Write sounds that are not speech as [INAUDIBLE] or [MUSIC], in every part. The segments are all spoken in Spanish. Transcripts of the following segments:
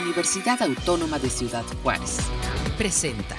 Universidad Autónoma de Ciudad Juárez. Presenta.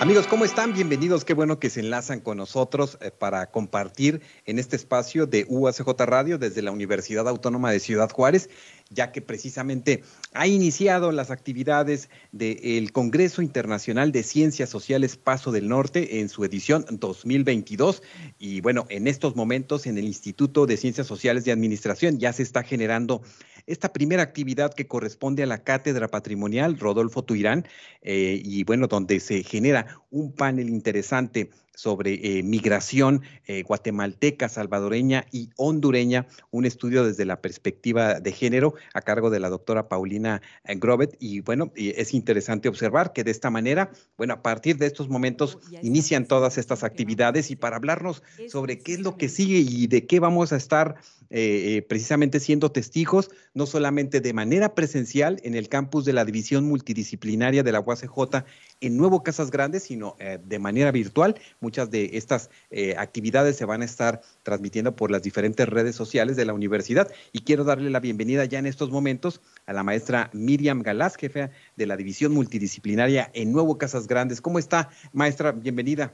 Amigos, ¿cómo están? Bienvenidos. Qué bueno que se enlazan con nosotros eh, para compartir en este espacio de UACJ Radio desde la Universidad Autónoma de Ciudad Juárez, ya que precisamente ha iniciado las actividades del Congreso Internacional de Ciencias Sociales Paso del Norte en su edición 2022. Y bueno, en estos momentos en el Instituto de Ciencias Sociales de Administración ya se está generando esta primera actividad que corresponde a la Cátedra Patrimonial Rodolfo Tuirán, eh, y bueno, donde se genera un panel interesante sobre eh, migración eh, guatemalteca, salvadoreña y hondureña, un estudio desde la perspectiva de género a cargo de la doctora Paulina eh, Grobet. Y bueno, es interesante observar que de esta manera, bueno, a partir de estos momentos inician todas estas actividades y para hablarnos sobre qué es lo que sigue y de qué vamos a estar precisamente siendo testigos, no solamente de manera presencial en el campus de la División Multidisciplinaria de la UACJ en Nuevo Casas Grandes, sino de manera virtual muchas de estas eh, actividades se van a estar transmitiendo por las diferentes redes sociales de la universidad. Y quiero darle la bienvenida ya en estos momentos a la maestra Miriam Galás, jefe de la División Multidisciplinaria en Nuevo Casas Grandes. ¿Cómo está, maestra? Bienvenida.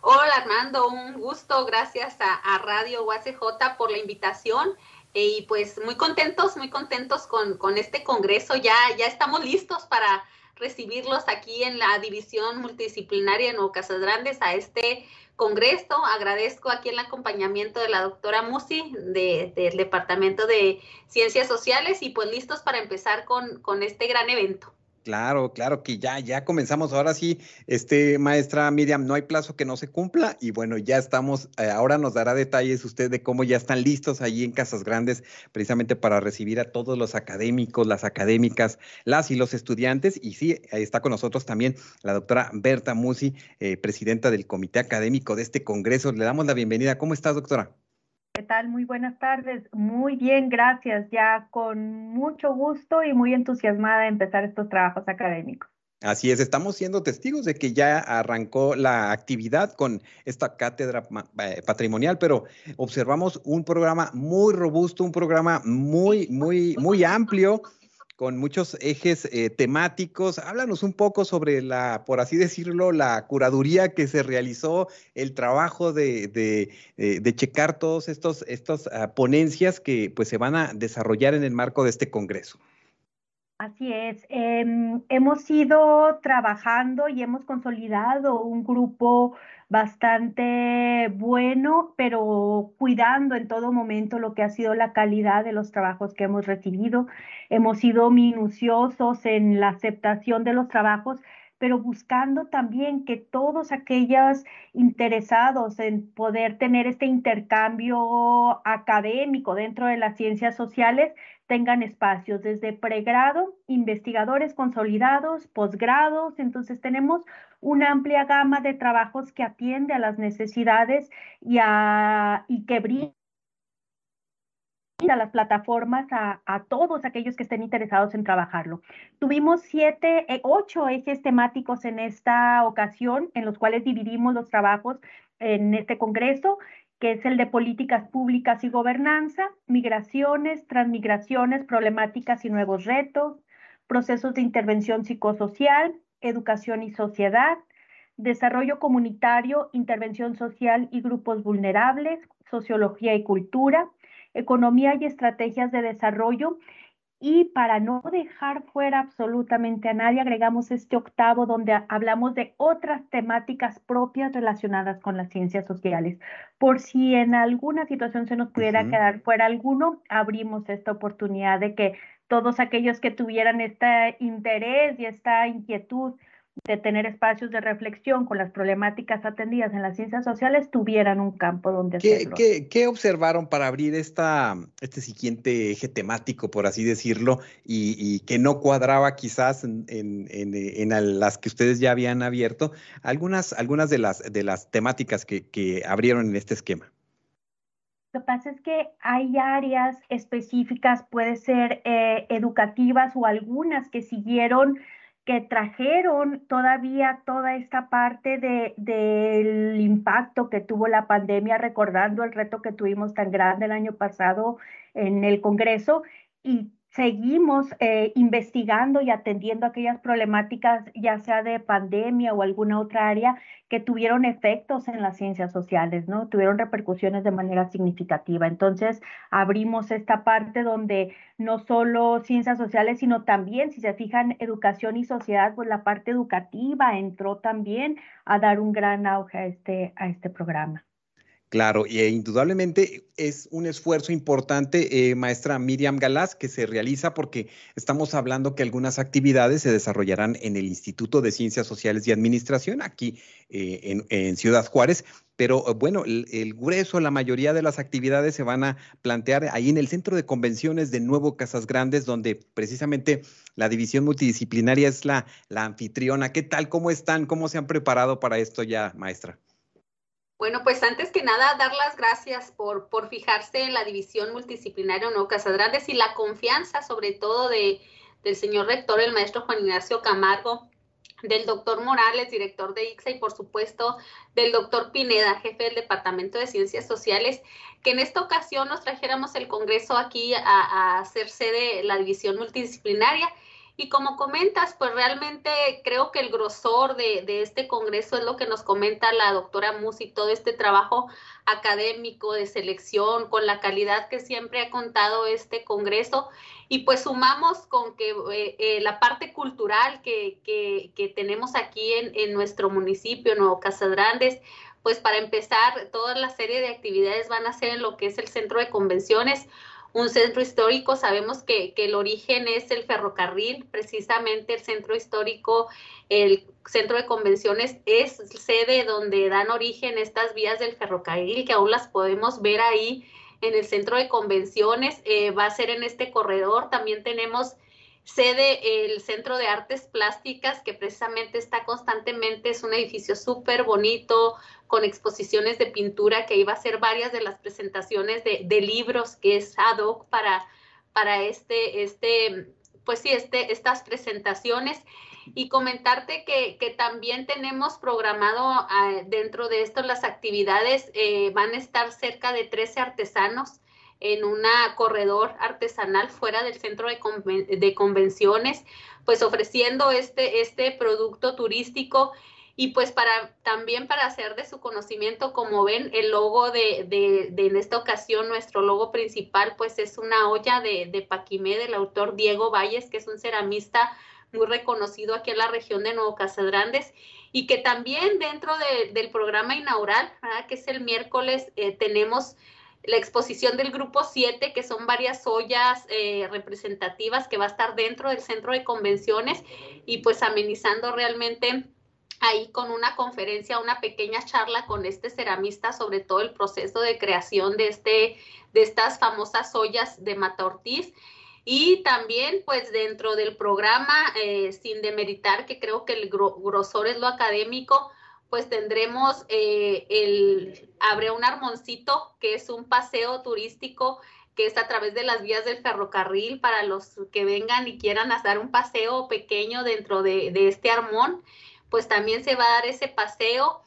Hola Armando, un gusto, gracias a, Radio UACJ por la invitación y pues muy contentos, muy contentos con, con este congreso, ya, ya estamos listos para recibirlos aquí en la División Multidisciplinaria en Casas Grandes a este congreso. Agradezco aquí el acompañamiento de la doctora Musi del Departamento de Ciencias Sociales y pues listos para empezar con, con este gran evento. Claro, claro que ya, ya comenzamos. Ahora sí, este maestra Miriam, no hay plazo que no se cumpla y bueno, ya estamos. Eh, ahora nos dará detalles usted de cómo ya están listos allí en Casas Grandes, precisamente para recibir a todos los académicos, las académicas, las y los estudiantes. Y sí, está con nosotros también la doctora Berta Musi, eh, presidenta del comité académico de este congreso. Le damos la bienvenida. ¿Cómo estás, doctora? ¿Qué tal? Muy buenas tardes. Muy bien, gracias. Ya con mucho gusto y muy entusiasmada de empezar estos trabajos académicos. Así es, estamos siendo testigos de que ya arrancó la actividad con esta cátedra eh, patrimonial, pero observamos un programa muy robusto, un programa muy, muy, muy amplio con muchos ejes eh, temáticos. Háblanos un poco sobre la, por así decirlo, la curaduría que se realizó, el trabajo de, de, eh, checar todos estos, estas ah, ponencias que pues se van a desarrollar en el marco de este congreso. Así es, em, hemos ido trabajando y hemos consolidado un grupo bastante bueno, pero cuidando en todo momento lo que ha sido la calidad de los trabajos que hemos recibido. Hemos sido minuciosos en la aceptación de los trabajos, pero buscando también que todos aquellos interesados en poder tener este intercambio académico dentro de las ciencias sociales tengan espacios desde pregrado, investigadores consolidados, posgrados. Entonces tenemos una amplia gama de trabajos que atiende a las necesidades y, a, y que brinda las plataformas a, a, todos aquellos que estén interesados en trabajarlo. Tuvimos siete, eh, ocho ejes temáticos en esta ocasión, en los cuales dividimos los trabajos en este congreso, que es el de políticas públicas y gobernanza, migraciones, transmigraciones, problemáticas y nuevos retos, procesos de intervención psicosocial, educación y sociedad, desarrollo comunitario, intervención social y grupos vulnerables, sociología y cultura, economía y estrategias de desarrollo. Y para no dejar fuera absolutamente a nadie, agregamos este octavo donde hablamos de otras temáticas propias relacionadas con las ciencias sociales. Por si en alguna situación se nos pudiera quedar fuera alguno, abrimos esta oportunidad de que todos aquellos que tuvieran este interés y esta inquietud de tener espacios de reflexión con las problemáticas atendidas en las ciencias sociales tuvieran un campo donde ¿Qué, hacerlo. ¿qué, observaron para abrir esta, este siguiente eje temático, por así decirlo, y, que no cuadraba quizás en, en, las que ustedes ya habían abierto? Algunas, algunas de, las, de las temáticas que, que abrieron en este esquema. Lo que pasa es que hay áreas específicas, puede ser eh, educativas o algunas que siguieron que trajeron todavía toda esta parte de, del impacto que tuvo la pandemia, recordando el reto que tuvimos tan grande el año pasado en el Congreso y seguimos eh, investigando y atendiendo aquellas problemáticas, ya sea de pandemia o alguna otra área, que tuvieron efectos en las ciencias sociales, ¿no? Tuvieron repercusiones de manera significativa. Entonces, abrimos esta parte donde no solo ciencias sociales, sino también, si se fijan, educación y sociedad, pues la parte educativa entró también a dar un gran auge a este, a este programa. Claro, y e indudablemente es un esfuerzo importante, eh, maestra Miriam Galás, que se realiza porque estamos hablando que algunas actividades se desarrollarán en el Instituto de Ciencias Sociales y Administración, aquí eh, en, Ciudad Juárez, pero eh, bueno, el, grueso, la mayoría de las actividades se van a plantear ahí en el Centro de Convenciones de Nuevo Casas Grandes, donde precisamente la división multidisciplinaria es la, la anfitriona. ¿Qué tal? ¿Cómo están? ¿Cómo se han preparado para esto ya, maestra? Bueno, pues antes que nada, dar las gracias por, por fijarse en la división multidisciplinaria Nuevo Casadrandes y la confianza, sobre todo, de, del señor rector, el maestro Juan Ignacio Camargo, del doctor Morales, director de ICSA, y por supuesto del doctor Pineda, jefe del Departamento de Ciencias Sociales, que en esta ocasión nos trajéramos el Congreso aquí a hacer sede la división multidisciplinaria y como comentas, pues realmente creo que el grosor de, este congreso es lo que nos comenta la doctora Musi, todo este trabajo académico de selección, con la calidad que siempre ha contado este congreso. Y pues sumamos con que eh, eh, la parte cultural que, tenemos aquí en, nuestro municipio, Nuevo Casadrandes, pues para empezar, toda la serie de actividades van a ser en lo que es el centro de convenciones un centro histórico. Sabemos que, el origen es el ferrocarril, precisamente el centro histórico, el centro de convenciones es sede donde dan origen estas vías del ferrocarril, que aún las podemos ver ahí en el centro de convenciones. Eh, va a ser en este corredor. También tenemos sede el Centro de Artes Plásticas, que precisamente está constantemente, es un edificio súper bonito, con exposiciones de pintura, que iba a ser varias de las presentaciones de, libros que es ad hoc para, para este, este, pues sí, este, estas presentaciones. Y comentarte que, que también tenemos programado ah, dentro de esto las actividades, eh, van a estar cerca de 13 artesanos en un corredor artesanal fuera del centro de, convenciones, pues ofreciendo este, este producto turístico. Y pues para también para hacer de su conocimiento, como ven, el logo de, de, de en esta ocasión, nuestro logo principal, pues es una olla de, de Paquimé del autor Diego Valles, que es un ceramista muy reconocido aquí en la región de Nuevo Casadrandes y que también dentro del programa inaugural, que es el miércoles, eh, tenemos la exposición del grupo 7, que son varias ollas eh, representativas que va a estar dentro del centro de convenciones y pues amenizando realmente ahí con una conferencia, una pequeña charla con este ceramista sobre todo el proceso de creación de, este, de estas famosas ollas de Mata Ortiz. Y también, pues dentro del programa, eh, sin demeritar que creo que el grosor es lo académico, pues tendremos eh, el Abre un Armoncito, que es un paseo turístico que es a través de las vías del ferrocarril para los que vengan y quieran hacer un paseo pequeño dentro de, este armón, pues también se va a dar ese paseo.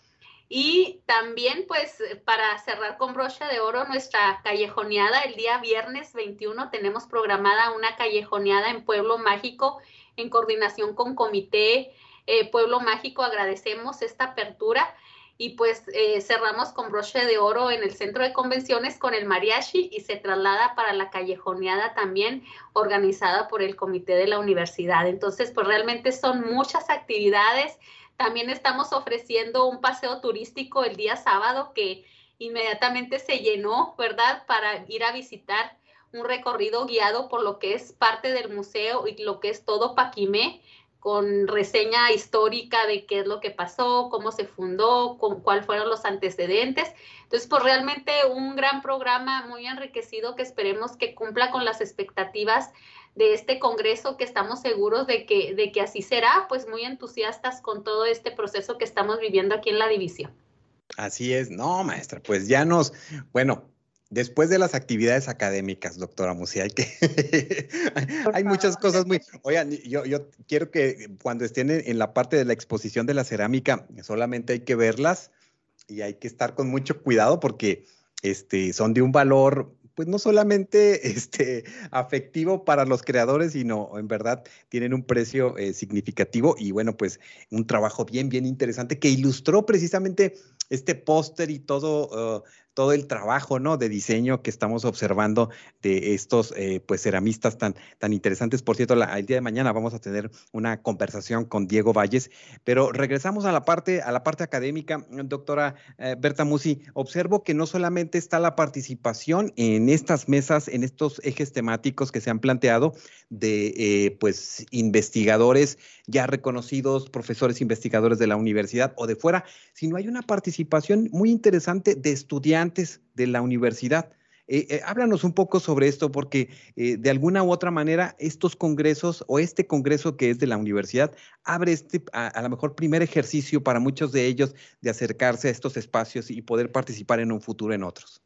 Y también, pues, para cerrar con brocha de oro, nuestra callejoneada, el día viernes 21 tenemos programada una callejoneada en Pueblo Mágico en coordinación con Comité eh, Pueblo Mágico agradecemos esta apertura y pues eh, cerramos con broche de oro en el centro de convenciones con el mariachi y se traslada para la callejoneada también organizada por el comité de la universidad. Entonces, pues realmente son muchas actividades. También estamos ofreciendo un paseo turístico el día sábado que inmediatamente se llenó, ¿verdad? Para ir a visitar un recorrido guiado por lo que es parte del museo y lo que es todo Paquimé con reseña histórica de qué es lo que pasó, cómo se fundó, con, cuáles fueron los antecedentes. Entonces, pues realmente un gran programa muy enriquecido que esperemos que cumpla con las expectativas de este Congreso, que estamos seguros de que, de que así será, pues muy entusiastas con todo este proceso que estamos viviendo aquí en la división. Así es, no, maestra, pues ya nos, bueno, Después de las actividades académicas, doctora Musi, [LAUGHS] hay que hay muchas cosas muy. Oigan, yo, yo quiero que cuando estén en, la parte de la exposición de la cerámica, solamente hay que verlas y hay que estar con mucho cuidado porque este, son de un valor pues no solamente [LAUGHS] este, afectivo para los creadores, sino en verdad tienen un precio eh, significativo y bueno, pues un trabajo bien, bien interesante que ilustró precisamente este póster y todo, uh, todo el trabajo ¿no? de diseño que estamos observando de estos eh, pues ceramistas tan, tan interesantes. Por cierto, el día de mañana vamos a tener una conversación con Diego Valles, pero regresamos a la parte, a la parte académica, doctora eh, Berta Musi. Observo que no solamente está la participación en estas mesas, en estos ejes temáticos que se han planteado de eh, pues investigadores ya reconocidos, profesores investigadores de la universidad o de fuera, sino hay una participación muy interesante de estudiantes de la universidad. Eh, eh, háblanos un poco sobre esto, porque eh, de alguna u otra manera estos congresos o este congreso que es de la universidad abre este, a, a lo mejor, primer ejercicio para muchos de ellos de acercarse a estos espacios y poder participar en un futuro en otros.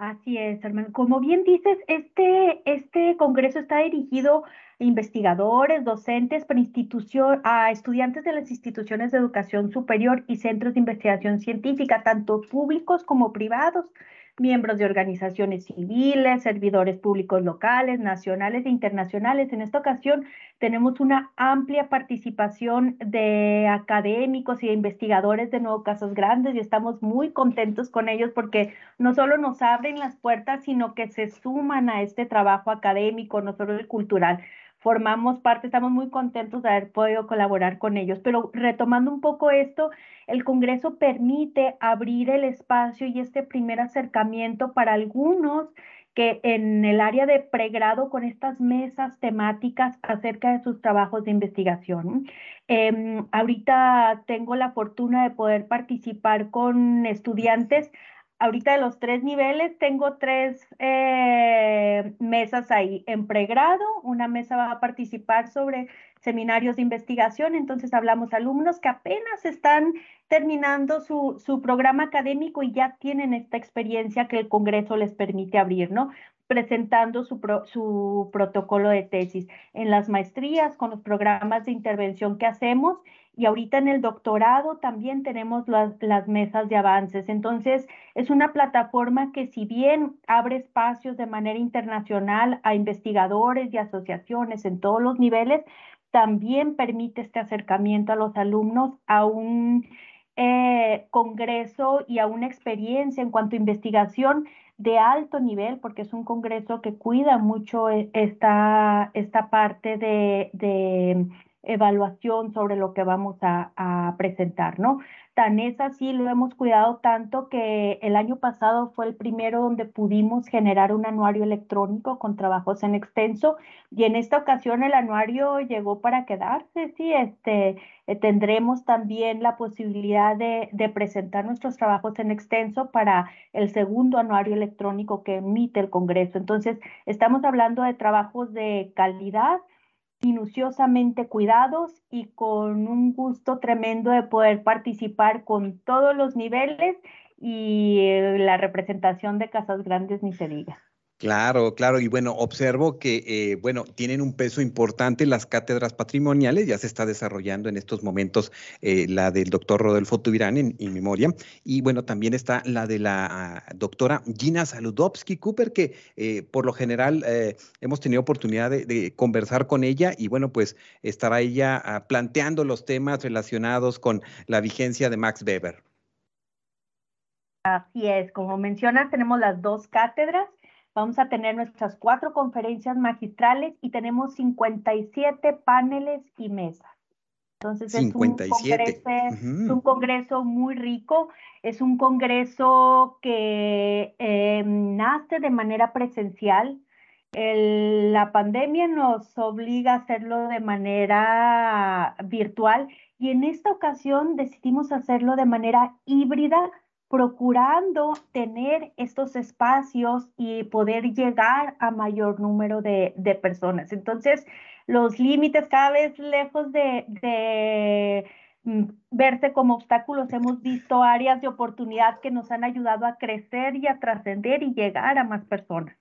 Así es, hermano. Como bien dices, este, este congreso está dirigido a investigadores, docentes, para institución, a estudiantes de las instituciones de educación superior y centros de investigación científica, tanto públicos como privados miembros de organizaciones civiles, servidores públicos locales, nacionales e internacionales. En esta ocasión tenemos una amplia participación de académicos y de investigadores de Nuevo Casas Grandes y estamos muy contentos con ellos porque no solo nos abren las puertas, sino que se suman a este trabajo académico, no solo el cultural formamos parte, estamos muy contentos de haber podido colaborar con ellos. Pero retomando un poco esto, el Congreso permite abrir el espacio y este primer acercamiento para algunos que en el área de pregrado con estas mesas temáticas acerca de sus trabajos de investigación. Em, ahorita tengo la fortuna de poder participar con estudiantes ahorita de los tres niveles tengo tres eh, mesas ahí. En pregrado, una mesa va a participar sobre seminarios de investigación, entonces hablamos alumnos que apenas están terminando su, su programa académico y ya tienen esta experiencia que el Congreso les permite abrir, ¿no? Presentando su, su protocolo de tesis en las maestrías con los programas de intervención que hacemos y ahorita en el doctorado también tenemos las, las, mesas de avances. Entonces, es una plataforma que si bien abre espacios de manera internacional a investigadores y asociaciones en todos los niveles, también permite este acercamiento a los alumnos a un eh, congreso y a una experiencia en cuanto a investigación de alto nivel, porque es un congreso que cuida mucho eh, esta, esta parte de evaluación sobre lo que vamos a, presentar, ¿no? Tan es lo hemos cuidado tanto que el año pasado fue el primero donde pudimos generar un anuario electrónico con trabajos en extenso y en esta ocasión el anuario llegó para quedarse, sí, este, eh, tendremos también la posibilidad de presentar nuestros trabajos en extenso para el segundo anuario electrónico que emite el Congreso. Entonces, estamos hablando de trabajos de calidad minuciosamente cuidados y con un gusto tremendo de poder participar con todos los niveles y eh, la representación de Casas Grandes ni se diga. Claro, claro. Y bueno, observo que, eh, bueno, tienen un peso importante las cátedras patrimoniales. Ya se está desarrollando en estos momentos eh, la del doctor Rodolfo Tubirán en, memoria. Y bueno, también está la de la doctora Gina Saludowski Cooper, que eh, por lo general hemos tenido oportunidad de, conversar con ella. Y bueno, pues estará ella ah, planteando los temas relacionados con la vigencia de Max Weber. Así es, como mencionas, tenemos las dos cátedras Vamos a tener nuestras cuatro conferencias magistrales y tenemos 57 paneles y mesas. Entonces es un, congreso, un, congreso, muy rico, es un congreso que eh, nace de manera presencial. la pandemia nos obliga a hacerlo de manera virtual y en esta ocasión decidimos hacerlo de manera híbrida procurando tener estos espacios y poder llegar a mayor número de, personas. Entonces, los límites cada vez lejos de, de mm, verse como obstáculos, hemos visto áreas de oportunidad que nos han ayudado a crecer y a trascender y llegar a más personas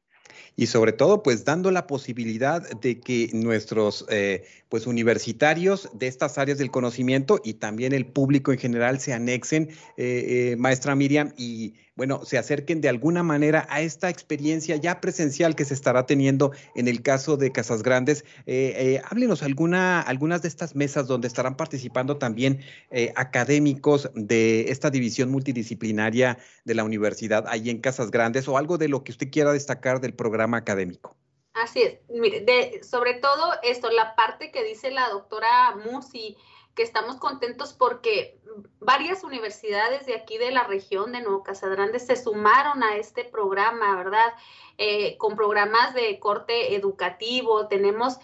y sobre todo pues dando la posibilidad de que nuestros eh, pues universitarios de estas áreas del conocimiento y también el público en general se anexen, eh, eh, maestra Miriam, y bueno, se acerquen de alguna manera a esta experiencia ya presencial que se estará teniendo en el caso de Casas Grandes. Eh, eh, háblenos alguna, algunas de estas mesas donde estarán participando también eh, académicos de esta división multidisciplinaria de la universidad ahí en Casas Grandes o algo de lo que usted quiera destacar del programa académico. Así es, mire, de, sobre todo esto, la parte que dice la doctora Musi, que estamos contentos porque varias universidades de aquí de la región de Nuevo Casadrande se sumaron a este programa, ¿verdad? Eh, con programas de corte educativo, tenemos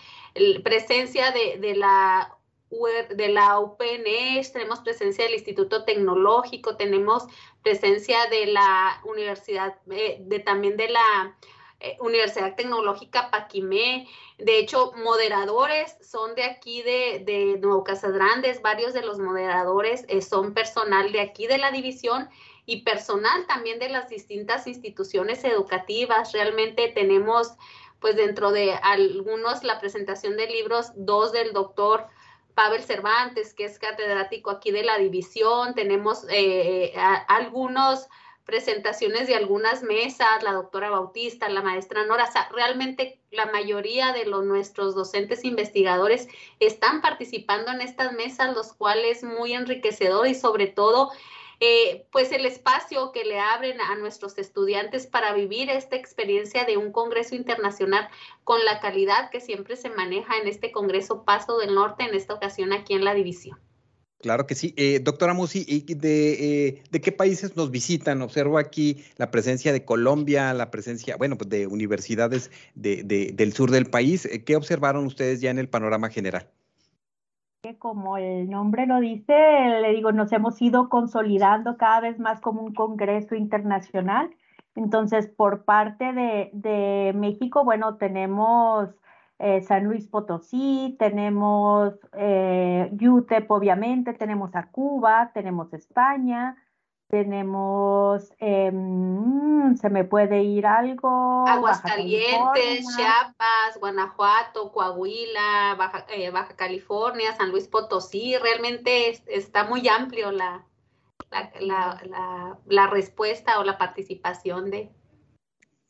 presencia de, de la de la UPNES, tenemos presencia del Instituto Tecnológico, tenemos presencia de la Universidad, eh, de también de la eh, Universidad Tecnológica Paquimé. De hecho, moderadores son de aquí de, de Nuevo Casadrandes, varios de los moderadores eh, son personal de aquí de la división y personal también de las distintas instituciones educativas. Realmente tenemos, pues dentro de algunos, la presentación de libros, dos del doctor Pavel Cervantes, que es catedrático aquí de la división. Tenemos eh, algunos presentaciones de algunas mesas, la doctora Bautista, la maestra Nora, realmente la mayoría de los, nuestros docentes investigadores están participando en estas mesas, los cuales muy enriquecedor y sobre todo eh, pues el espacio que le abren a nuestros estudiantes para vivir esta experiencia de un Congreso Internacional con la calidad que siempre se maneja en este Congreso Paso del Norte, en esta ocasión aquí en la división. Claro que sí. Eh, doctora Musi, de, eh, ¿de qué países nos visitan? Observo aquí la presencia de Colombia, la presencia, bueno, pues de universidades de, del sur del país. Eh, ¿Qué observaron ustedes ya en el panorama general? Como el nombre lo dice, le digo, nos hemos ido consolidando cada vez más como un congreso internacional. Entonces, por parte de México, bueno, tenemos eh, San Luis Potosí, tenemos eh, UTEP, obviamente, tenemos a Cuba, tenemos España, tenemos, em, se me puede ir algo. Aguascalientes, Chiapas, Guanajuato, Coahuila, Baja, eh, Baja, California, San Luis Potosí, realmente está muy amplio la, la, la, la respuesta o la participación de,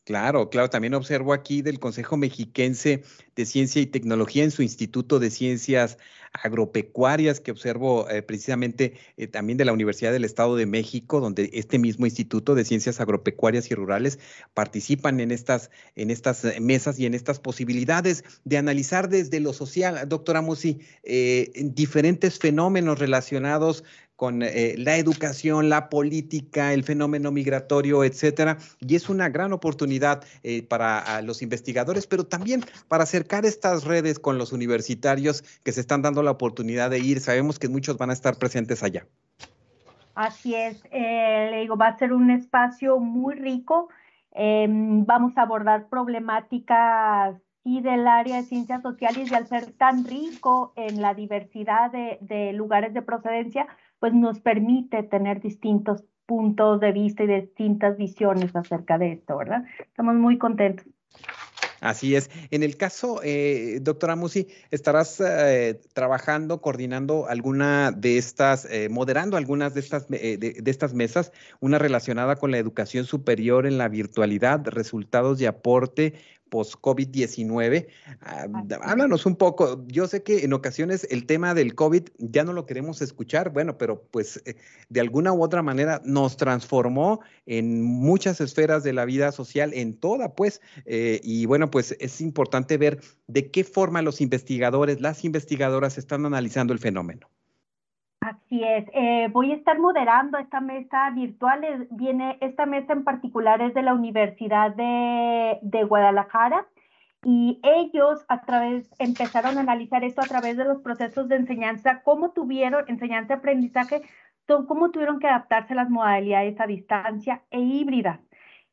Claro, claro, también observo aquí del Consejo Mexiquense de Ciencia y Tecnología en su Instituto de Ciencias Agropecuarias, que observo eh, precisamente eh, también de la Universidad del Estado de México, donde este mismo Instituto de Ciencias Agropecuarias y Rurales participan en estas, en estas eh, mesas y en estas posibilidades de analizar desde lo social, doctora Musi, diferentes fenómenos relacionados con eh, la educación, la política, el fenómeno migratorio, etcétera. Y es una gran oportunidad eh, para los investigadores, pero también para acercar estas redes con los universitarios que se están dando la oportunidad de ir. Sabemos que muchos van a estar presentes allá. Así es, eh, le digo, va a ser un espacio muy rico. Em, vamos a abordar problemáticas y del área de ciencias sociales y al ser tan rico en la diversidad de lugares de procedencia, pues nos permite tener distintos puntos de vista y distintas visiones acerca de esto, ¿verdad? Estamos muy contentos. Así es. En el caso, eh, doctora Musi, ¿estarás eh, trabajando, coordinando alguna de estas, eh, moderando algunas de estas, de, de, estas mesas, una relacionada con la educación superior en la virtualidad, resultados y aporte post-COVID-19. Ah, háblanos un poco. Yo sé que en ocasiones el tema del COVID ya no lo queremos escuchar, bueno, pero pues eh, de alguna u otra manera nos transformó en muchas esferas de la vida social, en toda, pues. Eh, y bueno, pues es importante ver de qué forma los investigadores, las investigadoras están analizando el fenómeno. Así es. Eh, voy a estar moderando esta mesa virtual. Viene esta mesa en particular es de la Universidad de, de Guadalajara y ellos a través empezaron a analizar esto a través de los procesos de enseñanza, cómo tuvieron enseñanza y aprendizaje, cómo tuvieron que adaptarse las modalidades a distancia e híbridas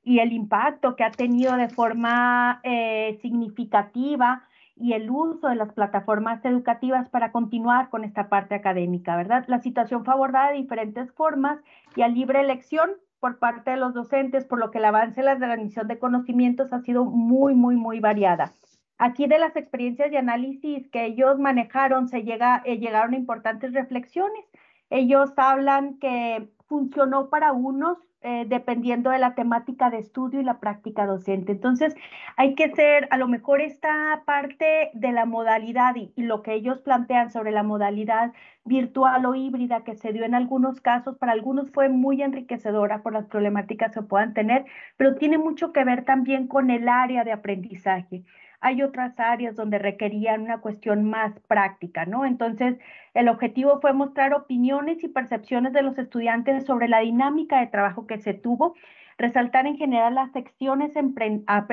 y el impacto que ha tenido de forma eh, significativa y el uso de las plataformas educativas para continuar con esta parte académica, ¿verdad? La situación fue abordada de diferentes formas y a libre elección por parte de los docentes, por lo que el avance en la transmisión de conocimientos ha sido muy, muy, muy variada. Aquí de las experiencias de análisis que ellos manejaron, se llega, eh, llegaron a importantes reflexiones. Ellos hablan que funcionó para unos eh, dependiendo de la temática de estudio y la práctica docente. Entonces, hay que ser, a lo mejor esta parte de la modalidad y, lo que ellos plantean sobre la modalidad virtual o híbrida que se dio en algunos casos, para algunos fue muy enriquecedora por las problemáticas que puedan tener, pero tiene mucho que ver también con el área de aprendizaje hay otras áreas donde requerían una cuestión más práctica, ¿no? Entonces, el objetivo fue mostrar opiniones y percepciones de los estudiantes sobre la dinámica de trabajo que se tuvo, resaltar en general las secciones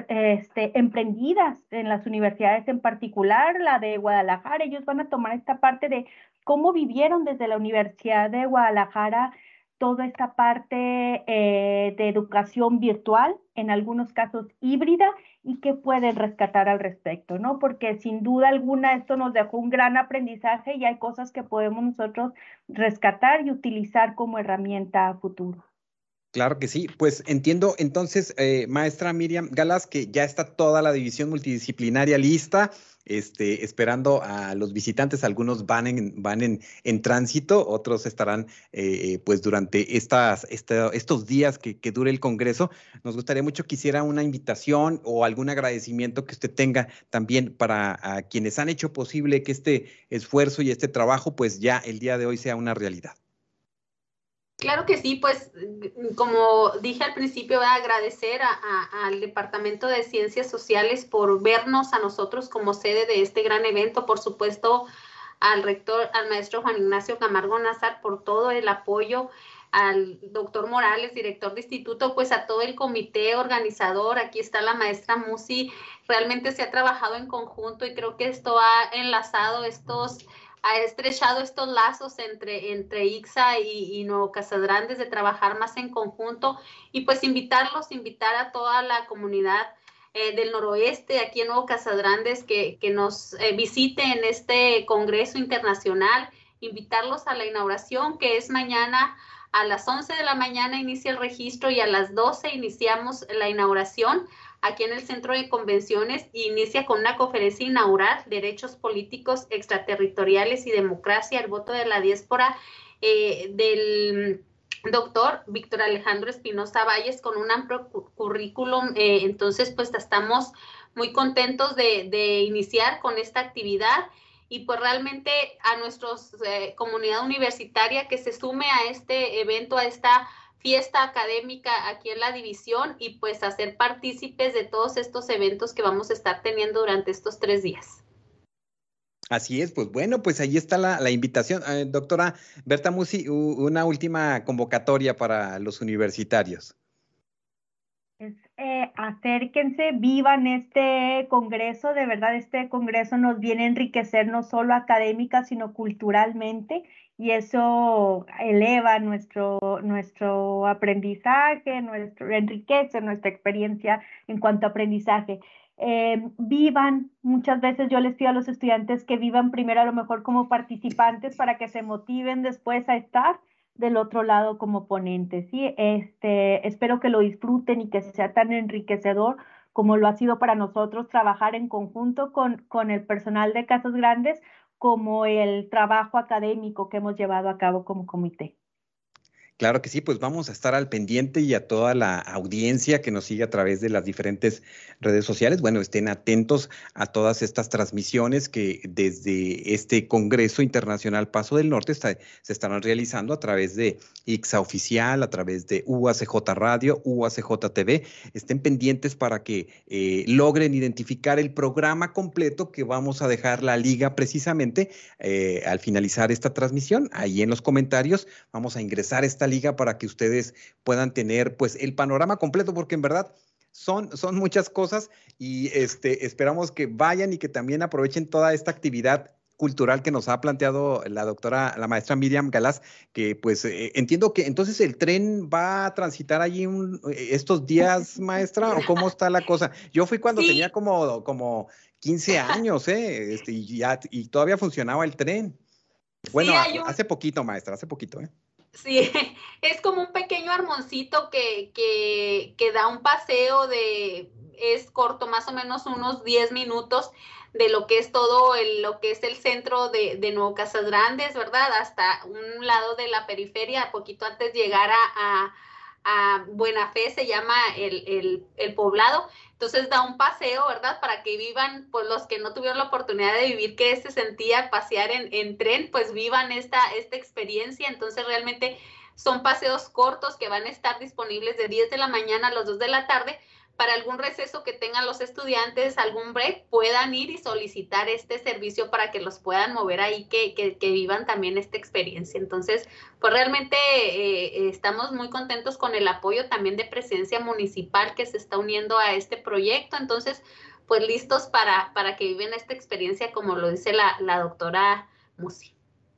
este, emprendidas en las universidades, en particular la de Guadalajara. Ellos van a tomar esta parte de cómo vivieron desde la Universidad de Guadalajara toda esta parte eh, de educación virtual, en algunos casos híbrida, y qué pueden rescatar al respecto, ¿no? Porque sin duda alguna esto nos dejó un gran aprendizaje y hay cosas que podemos nosotros rescatar y utilizar como herramienta a futuro. Claro que sí, pues entiendo entonces, eh, maestra Miriam Galas, que ya está toda la división multidisciplinaria lista, este, esperando a los visitantes, algunos van en, van en, en tránsito, otros estarán eh, pues durante estas, estos días que, que, dure el Congreso. Nos gustaría mucho que hiciera una invitación o algún agradecimiento que usted tenga también para quienes han hecho posible que este esfuerzo y este trabajo pues ya el día de hoy sea una realidad. Claro que sí, pues como dije al principio, voy a agradecer al Departamento de Ciencias Sociales por vernos a nosotros como sede de este gran evento, por supuesto al rector, al maestro Juan Ignacio Camargo Nazar por todo el apoyo, al doctor Morales, director de instituto, pues a todo el comité organizador, aquí está la maestra Musi, realmente se ha trabajado en conjunto y creo que esto ha enlazado estos ha estrechado estos lazos entre, entre IXA y, y Nuevo Casadrandes de trabajar más en conjunto y pues invitarlos, invitar a toda la comunidad eh, del noroeste, aquí en Nuevo Casadrandes, que, que nos eh, visite en este Congreso Internacional, invitarlos a la inauguración que es mañana a las 11 de la mañana inicia el registro y a las 12 iniciamos la inauguración aquí en el Centro de Convenciones inicia con una conferencia inaugural, Derechos Políticos Extraterritoriales y Democracia, el voto de la diáspora eh, del doctor Víctor Alejandro Espinosa Valles con un amplio currículum. Eh, entonces, pues estamos muy contentos de, iniciar con esta actividad y pues realmente a nuestra eh, comunidad universitaria que se sume a este evento, a esta fiesta académica aquí en la división y pues hacer partícipes de todos estos eventos que vamos a estar teniendo durante estos tres días. Así es, pues bueno, pues ahí está la, invitación. Eh, doctora Berta Musi, una última convocatoria para los universitarios. Eh, acérquense, vivan este congreso, de verdad este congreso nos viene a enriquecer no solo académica, sino culturalmente y eso eleva nuestro, nuestro aprendizaje, nuestro, enriquece nuestra experiencia en cuanto a aprendizaje. Eh, vivan, muchas veces yo les pido a los estudiantes que vivan primero a lo mejor como participantes para que se motiven después a estar del otro lado como ponentes. ¿sí? Este, espero que lo disfruten y que sea tan enriquecedor como lo ha sido para nosotros trabajar en conjunto con, con el personal de Casas Grandes como el trabajo académico que hemos llevado a cabo como comité. Claro que sí, pues vamos a estar al pendiente y a toda la audiencia que nos sigue a través de las diferentes redes sociales. Bueno, estén atentos a todas estas transmisiones que desde este Congreso Internacional Paso del Norte se estarán realizando a través de IXA Oficial, a través de UACJ Radio, UACJ TV. Estén pendientes para que eh, logren identificar el programa completo que vamos a dejar la liga precisamente eh, al finalizar esta transmisión. Ahí en los comentarios vamos a ingresar esta liga para que ustedes puedan tener pues el panorama completo, porque en verdad son, son muchas cosas y este, esperamos que vayan y que también aprovechen toda esta actividad cultural que nos ha planteado la doctora, la maestra Miriam Galás, que pues eh, entiendo que entonces el tren va a transitar allí estos días, maestra, o cómo está la cosa. Yo fui cuando tenía como, como 15 años, ¿eh? Este, y, ya, y todavía funcionaba el tren. Bueno, hace poquito, maestra, hace poquito, ¿eh? Sí, [LAUGHS] es como un pequeño armoncito que, que, que, da un paseo de, es corto, más o menos unos 10 minutos de lo que es todo el, lo que es el centro de, de Nuevo Casas Grandes, ¿verdad? Hasta un lado de la periferia, poquito antes de llegar a, a Buena Fe, se llama el, poblado. Entonces da un paseo, ¿verdad? Para que vivan, pues los que no tuvieron la oportunidad de vivir que se sentía pasear en, en tren, pues vivan esta, esta experiencia. Entonces realmente son paseos cortos que van a estar disponibles de 10 de la mañana a las 2 de la tarde para algún receso que tengan los estudiantes, algún break, puedan ir y solicitar este servicio para que los puedan mover ahí, que, que, vivan también esta experiencia. Entonces, pues realmente eh, estamos muy contentos con el apoyo también de presencia municipal que se está uniendo a este proyecto. Entonces, pues listos para, para que viven esta experiencia, como lo dice la, la doctora Musi.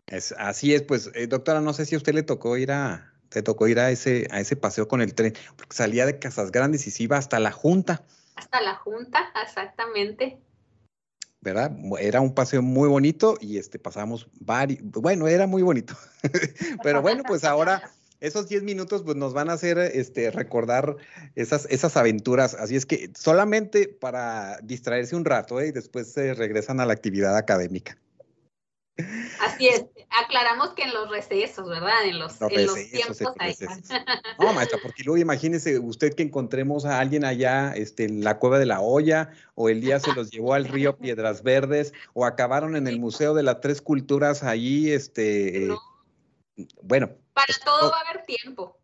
Es, así es, pues eh, doctora, no sé si a usted le tocó ir a, te tocó ir a ese, a ese paseo con el tren, porque salía de Casas Grandes y se iba hasta la Junta. Hasta la Junta, exactamente. ¿Verdad? Era un paseo muy bonito y este pasamos varios, bueno, era muy bonito. [LAUGHS] Pero bueno, pues ahora esos 10 minutos pues nos van a hacer este recordar esas, esas aventuras, así es que solamente para distraerse un rato ¿eh? y después se regresan a la actividad académica. Así es, aclaramos que en los recesos, ¿verdad? En los, tiempos ahí. No, maestra, porque luego imagínese usted que encontremos a alguien allá este, en la cueva de la olla, o el día se los llevó al río [LAUGHS] Piedras Verdes, o acabaron en el Museo de las Tres Culturas allí, este, bueno. Para todo va a haber tiempo.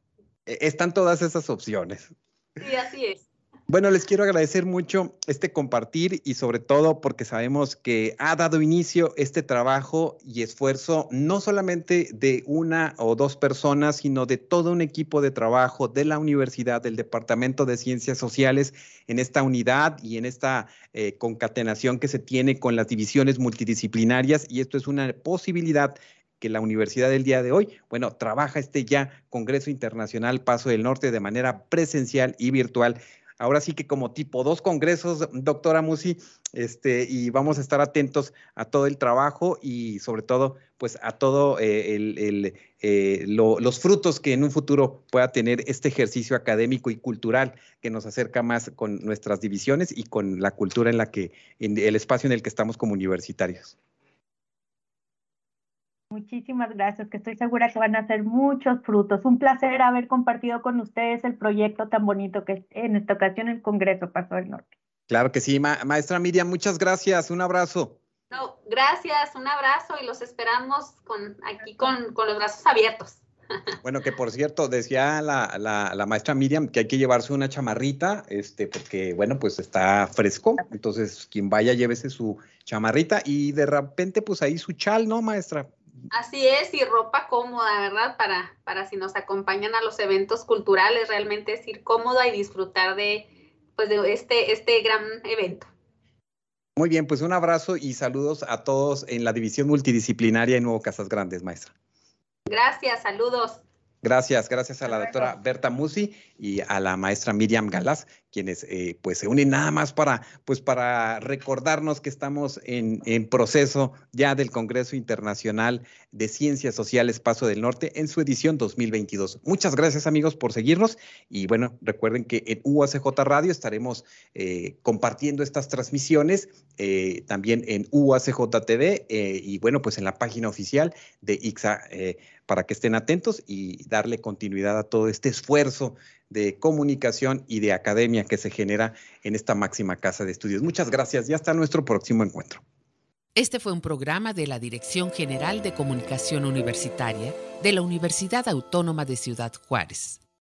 E, están todas esas opciones. Sí, así es. Bueno, les quiero agradecer mucho este compartir y sobre todo porque sabemos que ha dado inicio este trabajo y esfuerzo no solamente de una o dos personas, sino de todo un equipo de trabajo de la universidad, del Departamento de Ciencias Sociales en esta unidad y en esta eh, concatenación que se tiene con las divisiones multidisciplinarias. Y esto es una posibilidad que la universidad del día de hoy, bueno, trabaja este ya Congreso Internacional Paso del Norte de manera presencial y virtual ahora sí que como tipo dos congresos, doctora Musi, este, y vamos a estar atentos a todo el trabajo y sobre todo, pues a todo eh, eh, los frutos que en un futuro pueda tener este ejercicio académico y cultural que nos acerca más con nuestras divisiones y con la cultura en la que, en el espacio en el que estamos como universitarios. Muchísimas gracias, que estoy segura que van a ser muchos frutos. Un placer haber compartido con ustedes el proyecto tan bonito que en esta ocasión el Congreso Paso del Norte. Claro que sí, maestra Miriam, muchas gracias, un abrazo. No, gracias, un abrazo y los esperamos con, aquí con, con los brazos abiertos. [LAUGHS] Bueno, que por cierto, decía la, la, la, maestra Miriam que hay que llevarse una chamarrita, este, porque, bueno, pues está fresco. Entonces, quien vaya, llévese su chamarrita y de repente, pues ahí su chal, ¿no, maestra? Así es, y ropa cómoda, ¿verdad? Para, para si nos acompañan a los eventos culturales, realmente es ir cómoda y disfrutar de, pues, de este, este gran evento. Muy bien, pues un abrazo y saludos a todos en la división multidisciplinaria en Nuevo Casas Grandes, maestra. Gracias, saludos. Gracias, gracias a la doctora Berta Musi y a la maestra Miriam Galás, quienes eh, pues se unen nada más para, pues para recordarnos que estamos en, en, proceso ya del Congreso Internacional de Ciencias Sociales Paso del Norte en su edición 2022. Muchas gracias amigos por seguirnos y bueno, recuerden que en UACJ Radio estaremos eh, compartiendo estas transmisiones eh, también en UACJ TV y bueno, pues en la página oficial de IXA para que estén atentos y darle continuidad a todo este esfuerzo de comunicación y de academia que se genera en esta máxima casa de estudios. Muchas gracias y hasta nuestro próximo encuentro. Este fue un programa de la Dirección General de Comunicación Universitaria de la Universidad Autónoma de Ciudad Juárez.